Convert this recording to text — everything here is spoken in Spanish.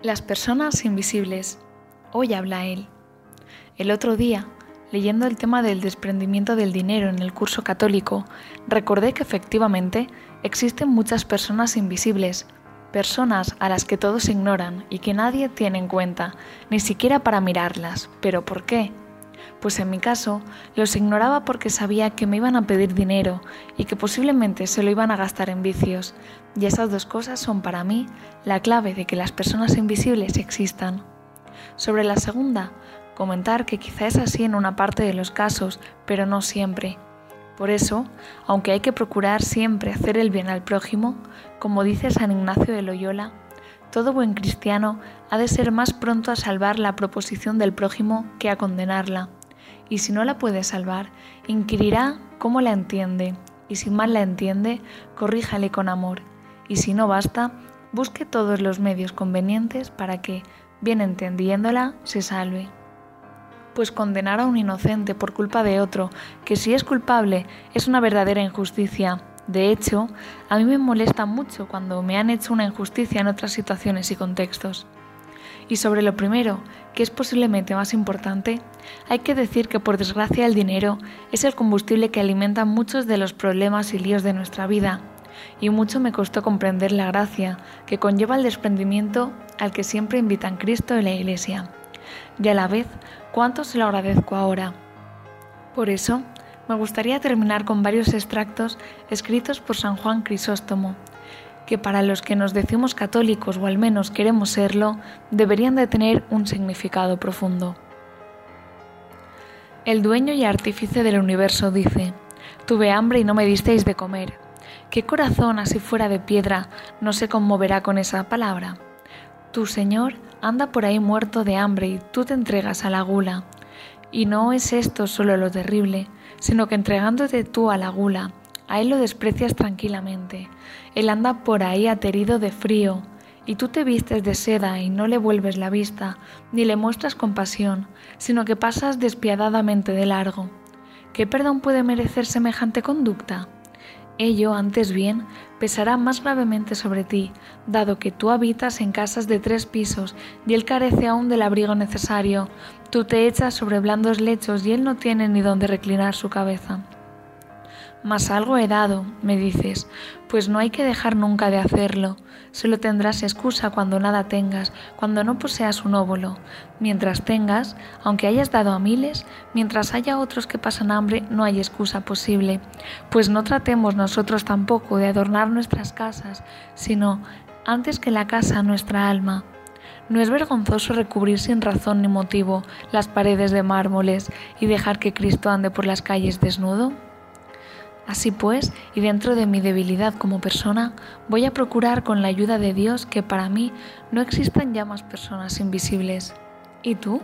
Las personas invisibles. Hoy habla él. El otro día, leyendo el tema del desprendimiento del dinero en el curso católico, recordé que efectivamente existen muchas personas invisibles, personas a las que todos ignoran y que nadie tiene en cuenta, ni siquiera para mirarlas. ¿Pero por qué? Pues en mi caso, los ignoraba porque sabía que me iban a pedir dinero y que posiblemente se lo iban a gastar en vicios, y esas dos cosas son para mí la clave de que las personas invisibles existan. Sobre la segunda, comentar que quizá es así en una parte de los casos, pero no siempre. Por eso, aunque hay que procurar siempre hacer el bien al prójimo, como dice San Ignacio de Loyola, todo buen cristiano ha de ser más pronto a salvar la proposición del prójimo que a condenarla y si no la puede salvar, inquirirá cómo la entiende, y si mal la entiende, corríjale con amor, y si no basta, busque todos los medios convenientes para que, bien entendiéndola, se salve. Pues condenar a un inocente por culpa de otro, que si es culpable, es una verdadera injusticia. De hecho, a mí me molesta mucho cuando me han hecho una injusticia en otras situaciones y contextos. Y sobre lo primero, que es posiblemente más importante, hay que decir que por desgracia el dinero es el combustible que alimenta muchos de los problemas y líos de nuestra vida, y mucho me costó comprender la gracia que conlleva el desprendimiento al que siempre invitan Cristo y la Iglesia. Y a la vez, cuánto se lo agradezco ahora. Por eso, me gustaría terminar con varios extractos escritos por San Juan Crisóstomo, que para los que nos decimos católicos o al menos queremos serlo, deberían de tener un significado profundo. El dueño y artífice del universo dice, Tuve hambre y no me disteis de comer. ¿Qué corazón así fuera de piedra no se conmoverá con esa palabra? Tu Señor anda por ahí muerto de hambre y tú te entregas a la gula. Y no es esto solo lo terrible, sino que entregándote tú a la gula, a él lo desprecias tranquilamente. Él anda por ahí aterido de frío, y tú te vistes de seda y no le vuelves la vista, ni le muestras compasión, sino que pasas despiadadamente de largo. ¿Qué perdón puede merecer semejante conducta? Ello, antes bien, pesará más gravemente sobre ti, dado que tú habitas en casas de tres pisos y él carece aún del abrigo necesario. Tú te echas sobre blandos lechos y él no tiene ni donde reclinar su cabeza. Mas algo he dado, me dices, pues no hay que dejar nunca de hacerlo. Solo tendrás excusa cuando nada tengas, cuando no poseas un óvulo. Mientras tengas, aunque hayas dado a miles, mientras haya otros que pasan hambre, no hay excusa posible. Pues no tratemos nosotros tampoco de adornar nuestras casas, sino, antes que la casa, nuestra alma. ¿No es vergonzoso recubrir sin razón ni motivo las paredes de mármoles y dejar que Cristo ande por las calles desnudo? Así pues, y dentro de mi debilidad como persona, voy a procurar con la ayuda de Dios que para mí no existan ya más personas invisibles. ¿Y tú?